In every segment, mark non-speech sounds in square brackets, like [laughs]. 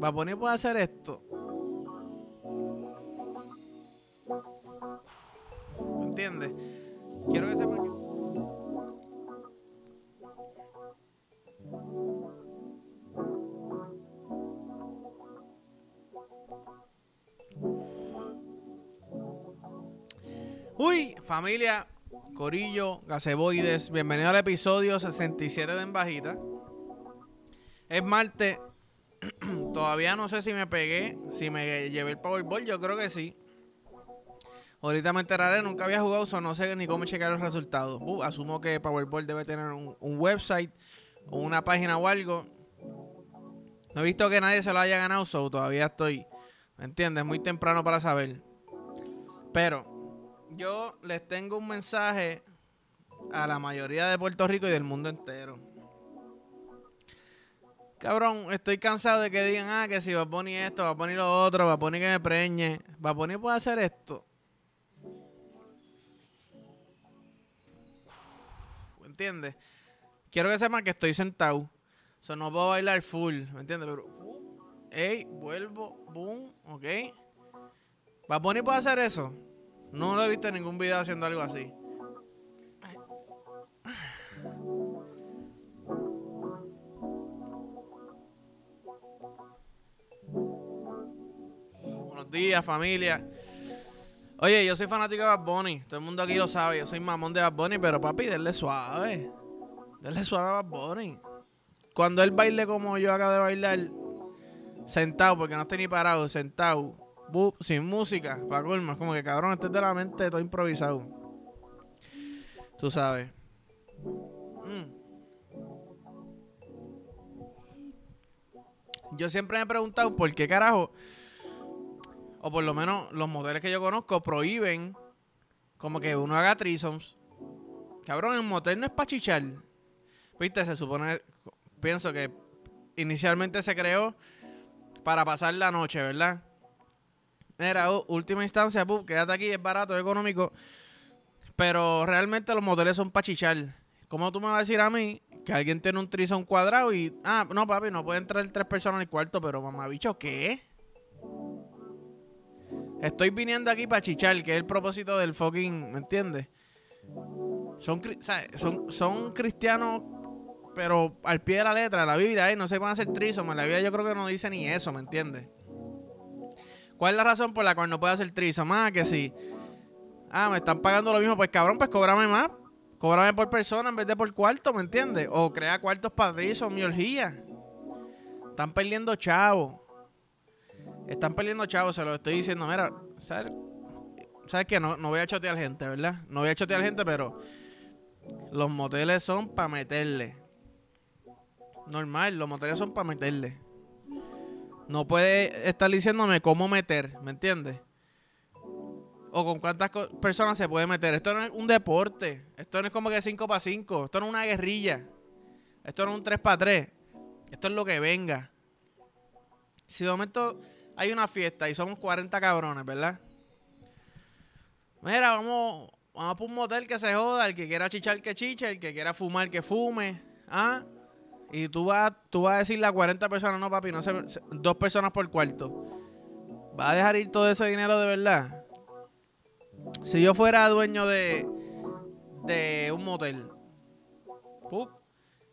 Bad Bunny puede hacer esto. ¿Me entiendes? Quiero que sepan que... Uy, familia, Corillo, Gaseboides, bienvenido al episodio 67 de En Bajita. Es martes, [clears throat] todavía no sé si me pegué, si me llevé el Powerball, yo creo que sí. Ahorita me enteraré, nunca había jugado, so no sé ni cómo checar los resultados. Uh, asumo que Powerball debe tener un, un website o una página o algo. No he visto que nadie se lo haya ganado, so todavía estoy, ¿me entiendes? Muy temprano para saber. Pero yo les tengo un mensaje a la mayoría de Puerto Rico y del mundo entero. Cabrón, estoy cansado de que digan, ah, que si va a poner esto, va a poner lo otro, va a poner que me preñe, va a poner puede hacer esto. ¿Entiendes? Quiero que sepan que estoy sentado. O sea, no puedo bailar full, ¿me entiendes? Pero, vuelvo, boom, ok. ¿Va a poner puede hacer eso? No lo he visto en ningún video haciendo algo así. Días, familia. Oye, yo soy fanático de Bad Bunny. Todo el mundo aquí lo sabe. Yo soy mamón de Bad Bunny, pero papi, denle suave. Denle suave a Bad Bunny. Cuando él baile como yo acabo de bailar, sentado, porque no estoy ni parado, sentado, sin música, para colmo. Es como que cabrón, este es de la mente, todo improvisado. Tú sabes. Mm. Yo siempre me he preguntado por qué carajo, o por lo menos los modelos que yo conozco, prohíben como que uno haga threesomes. Cabrón, el motel no es para chichar. Viste, se supone, pienso que inicialmente se creó para pasar la noche, ¿verdad? U- última instancia, pup, quédate aquí, es barato, es económico. Pero realmente los moteles son para chichar. ¿Cómo tú me vas a decir a mí que alguien tiene un trison cuadrado y. Ah, no, papi, no puede entrar tres personas en el cuarto, pero mamá, bicho, ¿qué? Estoy viniendo aquí para chichar, que es el propósito del fucking. ¿Me entiendes? Son, son, son cristianos, pero al pie de la letra, la Biblia, no se van a hacer trisom. La Biblia yo creo que no dice ni eso, ¿me entiendes? ¿Cuál es la razón por la cual no puede hacer trisom? Ah, que si. Ah, me están pagando lo mismo, pues cabrón, pues cóbrame más. Cóbrame por persona en vez de por cuarto, ¿me entiendes? O crea cuartos para trisom, mi orgía. Están perdiendo chavos. Están perdiendo chavos, se lo estoy diciendo. Mira, ¿sabes? ¿Sabes qué? No, no voy a chotear gente, ¿verdad? No voy a chotear gente, pero los moteles son para meterle. Normal, los moteles son para meterle. No puede estar diciéndome cómo meter, ¿me entiendes? O con cuántas personas se puede meter. Esto no es un deporte. Esto no es como que 5 para 5. Esto no es una guerrilla. Esto no es un 3 para 3. Esto es lo que venga. Si de momento hay una fiesta y somos 40 cabrones, ¿verdad? Mira, vamos, vamos por un motel que se joda. El que quiera chichar que chiche. El que quiera fumar que fume. ¿Ah? Y tú vas, tú vas a decirle a 40 personas, no papi, no se, dos personas por cuarto. ¿Va a dejar ir todo ese dinero de verdad? Si yo fuera dueño de, un motel, ¡pup!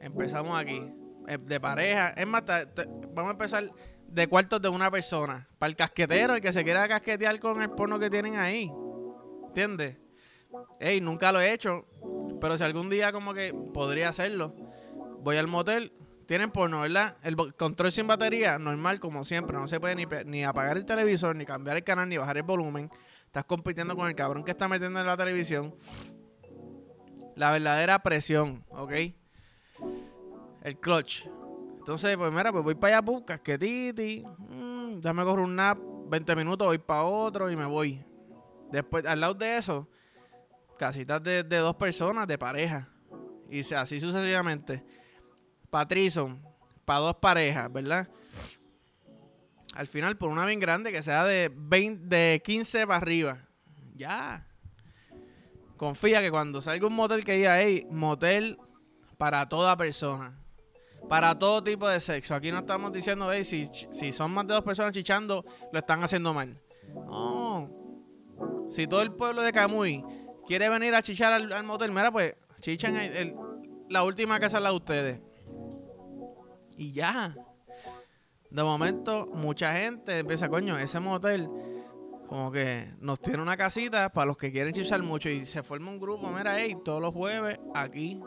empezamos aquí. eh, De pareja. Es más, vamos a empezar de cuartos de una persona. Para el casquetero, el que se quiera casquetear con el porno que tienen ahí. ¿Entiendes? Ey, nunca lo he hecho. Pero si algún día como que podría hacerlo. Voy al motel. Tienen porno, ¿verdad? El control sin batería, normal como siempre. No se puede ni, ni apagar el televisor, ni cambiar el canal, ni bajar el volumen. Estás compitiendo con el cabrón que está metiendo en la televisión. La verdadera presión, ¿ok? El clutch. Entonces, pues mira, pues voy para allá, pues, casquetiti. mm, ya me corro un nap, 20 minutos, voy para otro y me voy. Después, al lado de eso, casitas de, de dos personas, de pareja. Y así sucesivamente. Patrison, para dos parejas, ¿verdad? Al final, por una bien grande, que sea de, 20, de 15 para arriba. Ya. Confía que cuando salga un motel que diga, hey, motel para toda persona. Para todo tipo de sexo. Aquí no estamos diciendo, hey, si, si son más de dos personas chichando, lo están haciendo mal. No. Si todo el pueblo de Camuy quiere venir a chichar al, motel, mira, pues chichan la última casa es la de ustedes. Y ya. De momento, mucha gente empieza, coño, ese motel como que nos tiene una casita para los que quieren chichar mucho y se forma un grupo, mira, hey, todos los jueves aquí.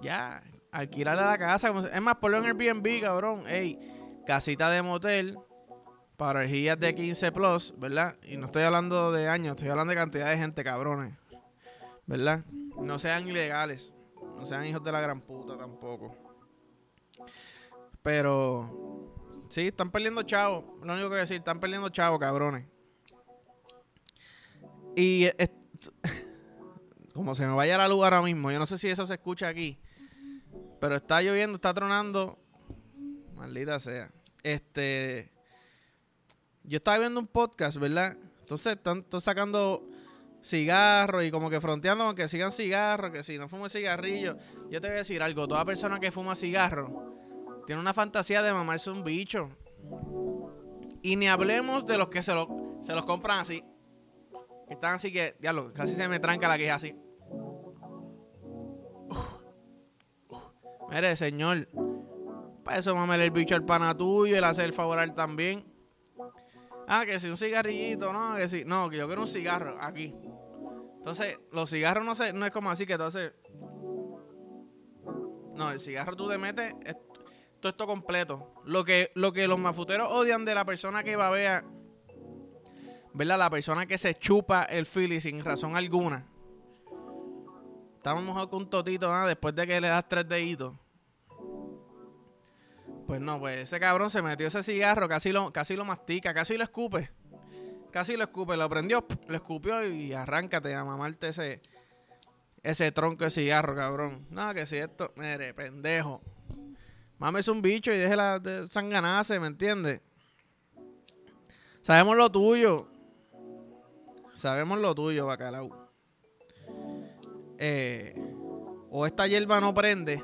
Ya, alquilarle la casa. Es más, ponlo en Airbnb, cabrón. Hey, casita de motel para orgías de 15 plus, ¿verdad? Y no estoy hablando de años, estoy hablando de cantidad de gente, cabrones. ¿Verdad? No sean ilegales. No sean hijos de la gran puta tampoco. Pero sí, están perdiendo chavos. Lo único que decir, están perdiendo chavos, cabrones. Y [laughs] como se me vaya la luz ahora mismo, yo no sé si eso se escucha aquí. Pero está lloviendo, está tronando. Maldita sea. Este. Yo estaba viendo un podcast, ¿verdad? Entonces están, sacando cigarros y como que fronteando con que sigan cigarros, que si no fumo cigarrillo. Yo te voy a decir algo, toda persona que fuma cigarro tiene una fantasía de mamarse un bicho. Y ni hablemos de los que se, lo, se los compran así. Que están así que, diablo, casi se me tranca la queja así. Mire, señor, para eso mamele el bicho al pana tuyo el hacer el favor a él también. Ah, que si un cigarrillito, no, que si, no, que yo quiero un cigarro aquí. Entonces, los cigarros no, sé, no es como así que entonces. No, el cigarro tú te metes todo esto completo. Lo que, lo que los mafuteros odian de la persona que va a ver, ¿verdad? La persona que se chupa el fili sin razón alguna. Estamos mejor con un totito, ¿ah? Después de que le das tres deditos. Pues no, pues ese cabrón se metió ese cigarro, casi lo, casi lo mastica, casi lo escupe. Casi lo escupe, lo prendió, lo escupió y arráncate a mamarte ese, ese tronco de cigarro, cabrón. No, que si esto, mire, pendejo. Mames un bicho y déjela de sanganarse, ¿me entiendes? Sabemos lo tuyo. Sabemos lo tuyo, bacalao. Eh, o esta hierba no prende.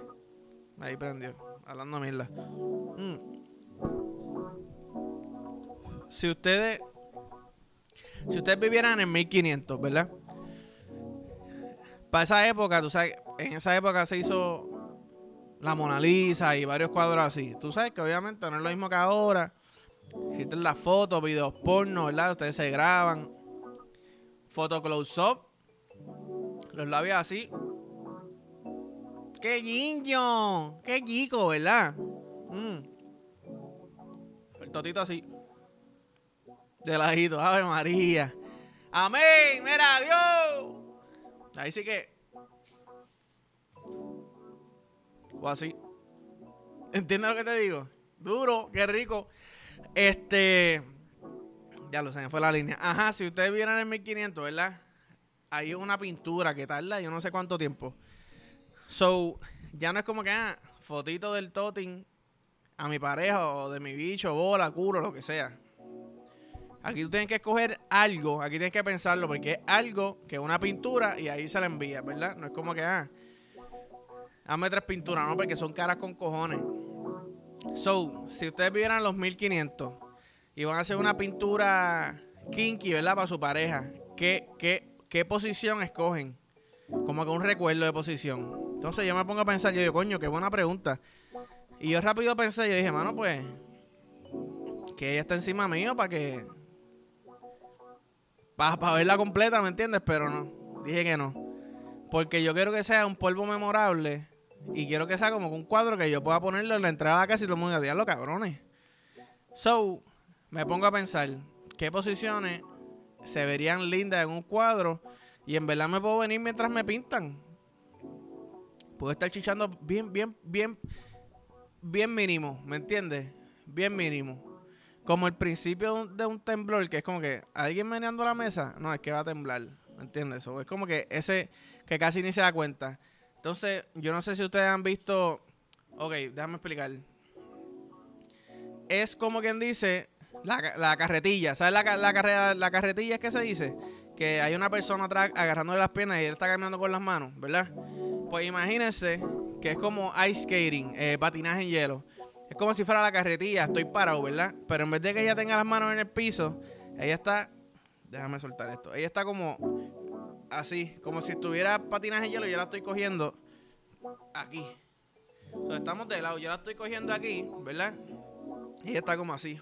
Ahí prendió. Hablando mierda. Mm. Si ustedes. Si ustedes vivieran en 1500, ¿verdad? Para esa época, tú sabes, en esa época se hizo la Mona Lisa y varios cuadros así. Tú sabes que obviamente no es lo mismo que ahora. Existen las fotos, videos porno, ¿verdad? Ustedes se graban. Foto close-up los labios así. ¡Qué guiño! ¡Qué chico, ¿verdad? Mm. El totito así. De ladito. Ave María. Amén. Mira, Dios. Ahí sí que. O así. ¿Entiendes lo que te digo? Duro, qué rico. Este. Ya lo sé, fue la línea. Ajá, si ustedes vieran el 1500, ¿verdad? hay una pintura que tarda yo no sé cuánto tiempo. So, ya no es como que, ah, fotito del toting a mi pareja o de mi bicho, bola, culo, lo que sea. Aquí tú tienes que escoger algo, aquí tienes que pensarlo, porque es algo que es una pintura y ahí se la envía, ¿verdad? No es como que, ah, hazme tres pinturas, no, porque son caras con cojones. So, si ustedes vivieran los 1500 y van a hacer una pintura kinky, ¿verdad? Para su pareja, ¿qué, qué, qué posición escogen. Como que un recuerdo de posición. Entonces yo me pongo a pensar, yo digo, coño, qué buena pregunta. Y yo rápido pensé, yo dije, mano, pues, que ella está encima mío para que... Para verla completa, ¿me entiendes? Pero no, dije que no. Porque yo quiero que sea un polvo memorable y quiero que sea como un cuadro que yo pueda ponerlo en la entrada de casa y todo el mundo diga, cabrones. So, me pongo a pensar, ¿qué posiciones se verían lindas en un cuadro y en verdad me puedo venir mientras me pintan. Puedo estar chichando bien, bien, bien, bien mínimo, ¿me entiendes? Bien mínimo. Como el principio de un temblor, que es como que alguien meneando la mesa, no, es que va a temblar, ¿me entiendes? es como que ese que casi ni se da cuenta. Entonces, yo no sé si ustedes han visto, ok, déjame explicar. Es como quien dice, la, carretilla, ¿sabes la, la, la carretilla es que se dice? Que hay una persona atrás agarrándole las piernas y él está caminando con las manos, ¿verdad? Pues imagínense que es como ice skating, eh, patinaje en hielo. Es como si fuera la carretilla, estoy parado, ¿verdad? Pero en vez de que ella tenga las manos en el piso, ella está. Déjame soltar esto. Ella está como así, como si estuviera patinaje en hielo y yo la estoy cogiendo aquí. estamos de lado, yo la estoy cogiendo aquí, ¿verdad? Y ella está como así.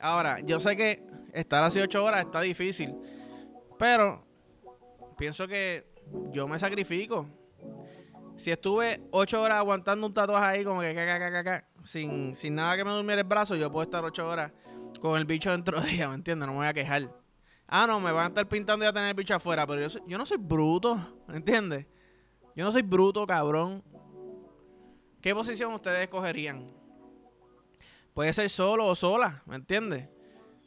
Ahora, yo sé que estar así ocho horas está difícil, pero pienso que yo me sacrifico. Si estuve ocho horas aguantando un tatuaje ahí como que sin, sin nada que me durmiera el brazo, yo puedo estar ocho horas con el bicho dentro de ella, ¿me entiendes? No me voy a quejar. Ah, no, me van a estar pintando y a tener el bicho afuera, pero yo, yo no soy bruto, ¿me entiendes? Yo no soy bruto, cabrón. ¿Qué posición ustedes escogerían? Puede ser solo o sola, ¿me entiendes?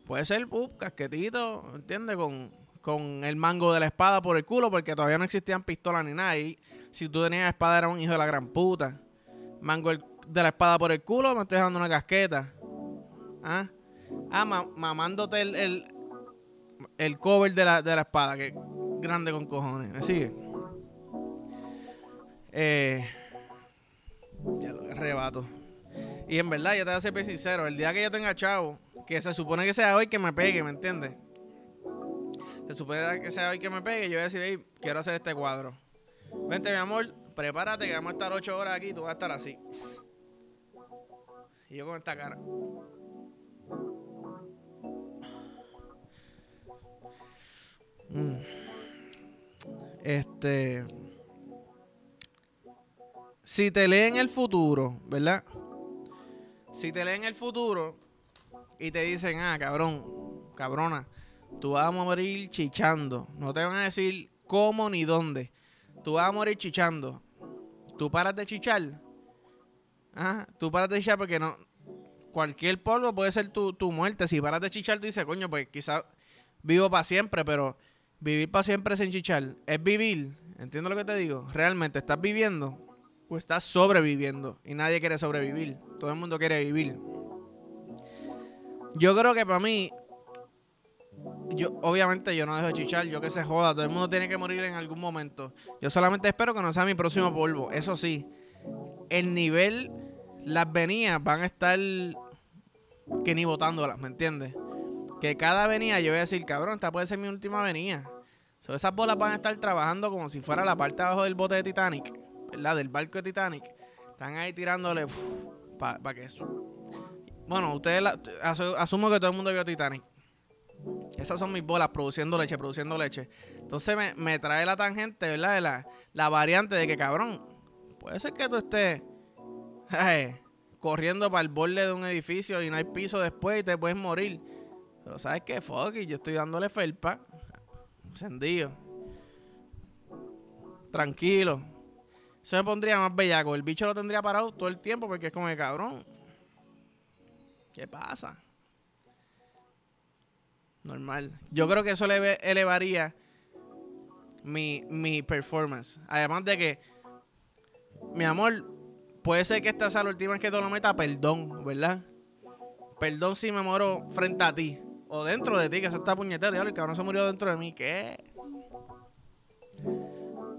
Puede ser, uh, casquetito, ¿me entiendes? Con, con el mango de la espada por el culo, porque todavía no existían pistolas ni nada. Y si tú tenías espada, era un hijo de la gran puta. Mango de la espada por el culo, me estoy dejando una casqueta. Ah, ah mamándote el, el, cover de la, de la espada, que grande con cojones. ¿Me sigue? Eh, ya lo arrebato. Y en verdad, yo te voy a ser sincero, el día que yo tenga chavo, que se supone que sea hoy que me pegue, ¿me entiendes? Se supone que sea hoy que me pegue, yo voy a decir, quiero hacer este cuadro. Vente, mi amor, prepárate que vamos a estar ocho horas aquí y tú vas a estar así. Y yo con esta cara. Mm. Este. Si te leen el futuro, ¿verdad? Si te leen el futuro y te dicen, ah, cabrón, cabrona, tú vas a morir chichando. No te van a decir cómo ni dónde. Tú vas a morir chichando. Tú paras de chichar. Ah, tú paras de chichar porque no. Cualquier polvo puede ser tu, tu muerte. Si paras de chichar, tú dices, coño, pues quizás vivo para siempre, pero vivir para siempre sin chichar es vivir. ¿Entiendes lo que te digo? Realmente estás viviendo o estás sobreviviendo. Y nadie quiere sobrevivir. Todo el mundo quiere vivir. Yo creo que para mí, yo obviamente yo no dejo de chichar, yo que se joda, todo el mundo tiene que morir en algún momento. Yo solamente espero que no sea mi próximo polvo. Eso sí, el nivel, las venidas van a estar que ni botándolas, ¿me entiendes? Que cada venida yo voy a decir, cabrón, esta puede ser mi última venida. esas bolas van a estar trabajando como si fuera la parte abajo del bote de Titanic, ¿verdad? Del barco de Titanic. Están ahí tirándole para que eso. Bueno, ustedes asumo que todo el mundo vio Titanic. Esas son mis bolas produciendo leche, produciendo leche. Entonces me, trae la tangente, ¿verdad? De la, la, variante de que, cabrón, puede ser que tú estés corriendo para el borde de un edificio y no hay piso después y te puedes morir. Pero ¿sabes qué? Fuck, yo estoy dándole felpa. Encendido. Tranquilo. Eso me pondría más bellaco. El bicho lo tendría parado todo el tiempo porque es como de cabrón. ¿Qué pasa? Normal. Yo creo que eso le elevaría mi, mi performance. Además de que, mi amor, puede ser que esta sea la última vez que te lo meta, perdón, ¿verdad? Perdón si me muero frente a ti. O dentro de ti, que eso está puñetero. Y el cabrón se murió dentro de mí. ¿Qué?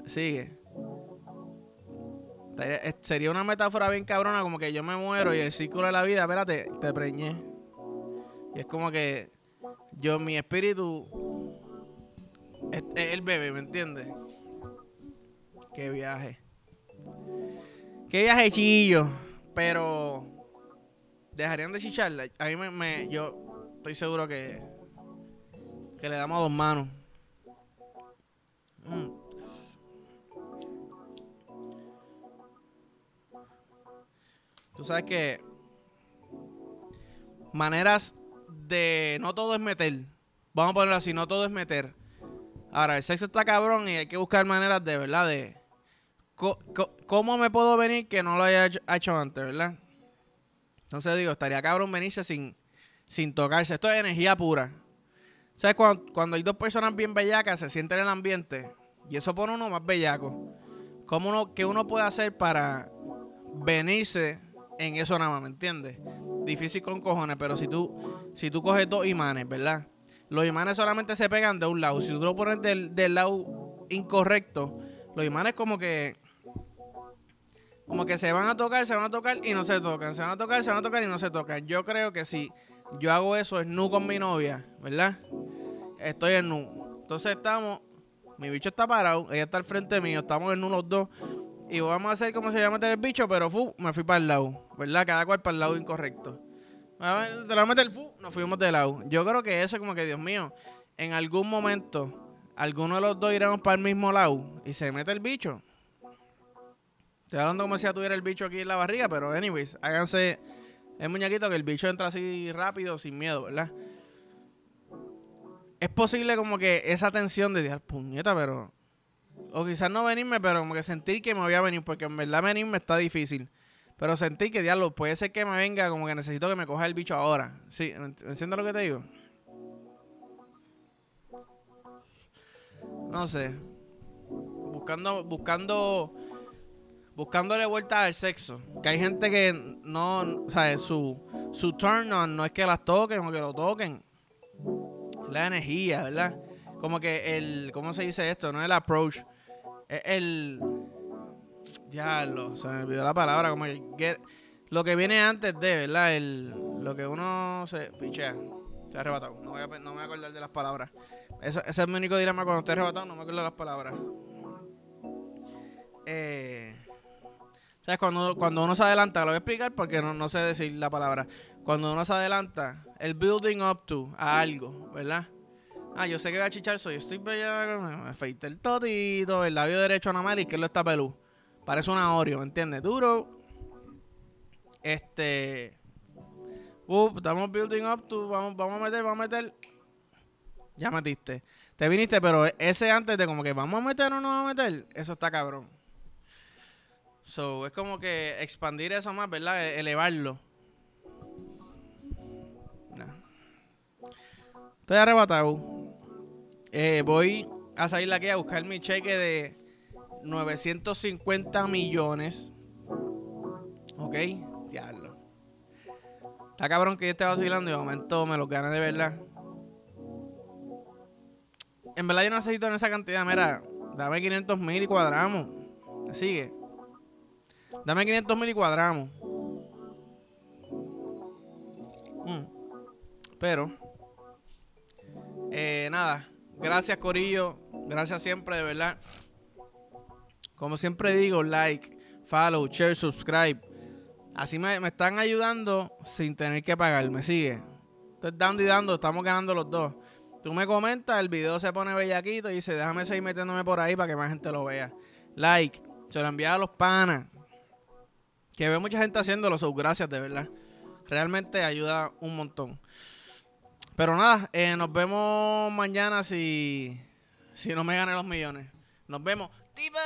Sigue. Sería una metáfora bien cabrona, como que yo me muero y el círculo de la vida, espérate, te preñé. Y es como que yo, mi espíritu es, el bebé, ¿me entiendes? Qué viaje. Qué viaje chillo. Pero dejarían de chicharla. A mí me, yo estoy seguro que que le damos dos manos. Mm. Tú sabes que maneras no todo es meter. Vamos a ponerlo así, no todo es meter. Ahora, el sexo está cabrón y hay que buscar maneras de, ¿verdad? De cómo me puedo venir que no lo haya hecho, antes, ¿verdad? Entonces digo, estaría cabrón venirse sin, sin tocarse. Esto es energía pura. ¿Sabes? Cuando, cuando hay dos personas bien bellacas, se siente en el ambiente y eso pone uno más bellaco. ¿Cómo uno, ¿Qué uno puede hacer para venirse en eso nada más, ¿me entiendes? Difícil con cojones, pero si tú, si tú coges dos imanes, ¿verdad? Los imanes solamente se pegan de un lado. Si tú lo pones del, lado incorrecto, los imanes como que como que se van a tocar, se van a tocar y no se tocan, se van a tocar, se van a tocar y no se tocan. Yo creo que si yo hago eso es nu con mi novia, ¿verdad? Estoy en nu. Entonces estamos, mi bicho está parado, ella está al frente mío, estamos en nu los dos. Y vamos a hacer como se llama meter el bicho, pero fu, me fui para el lado, ¿verdad? Cada cual para el lado incorrecto. Te lo meter el fu, nos fuimos de lado. Yo creo que eso es como que, Dios mío, en algún momento, alguno de los dos iremos para el mismo lado y se mete el bicho. Estoy hablando como si ya tuviera el bicho aquí en la barriga, pero anyways, háganse el muñequito que el bicho entra así rápido, sin miedo, ¿verdad? Es posible como que esa tensión de puñeta, pero... O quizás no venirme, pero como que sentir que me voy a venir, porque en verdad venirme está difícil. Pero sentir que, diablo, puede ser que me venga como que necesito que me coja el bicho ahora. Sí, ¿entiendes lo que te digo? No sé. Buscando, buscando, buscándole vuelta al sexo. Que hay gente que no, sea, su, su turn on no es que las toquen o que lo toquen. La energía, ¿verdad? Como que el, ¿cómo se dice esto? No el approach. El, Diablo, se me olvidó la palabra, como lo que viene antes de, ¿verdad? El, lo que uno se pichea. Se ha arrebatado. No, voy a, no me voy a acordar de las palabras. ese es mi único dilema cuando estoy arrebatado, no me acuerdo de las palabras. Eh, ¿Sabes? Cuando, cuando uno se adelanta, lo voy a explicar porque no, no sé decir la palabra. Cuando uno se adelanta, el building up to a algo, ¿verdad? Ah, yo sé que voy a chichar, soy, estoy bella, me afeité el totito, el labio derecho a Namar y que lo está pelú. Parece un Oreo, ¿me entiendes? Duro. Este. Uh, estamos building up. Tú, vamos, vamos a meter, vamos a meter. Ya metiste. Te viniste, pero ese antes de como que vamos a meter o no vamos a meter, eso está cabrón. So, es como que expandir eso más, ¿verdad? E-, elevarlo. Estoy arrebatado. Eh, voy a salir aquí a buscar mi cheque de 950 millones. Ok, diablo. Está cabrón que yo esté vacilando y de momento me lo gané de verdad. En verdad yo no necesito esa cantidad. Mira, dame 500 mil y cuadramos. sigue? Dame 500 mil y cuadramos. Mm. Pero, eh, nada. Gracias, Corillo. Gracias siempre, de verdad. Como siempre digo, like, follow, share, subscribe. Así me, están ayudando sin tener que pagar. ¿Me sigue? Estoy dando y dando, estamos ganando los dos. Tú me comentas, el video se pone bellaquito y dice, déjame seguir metiéndome por ahí para que más gente lo vea. Like, se lo envía a los panas. Que ve mucha gente haciéndolo, so, gracias de verdad. Realmente ayuda un montón. Pero nada, eh, nos vemos mañana si, si no me gané los millones. Nos vemos. ¡Tipa!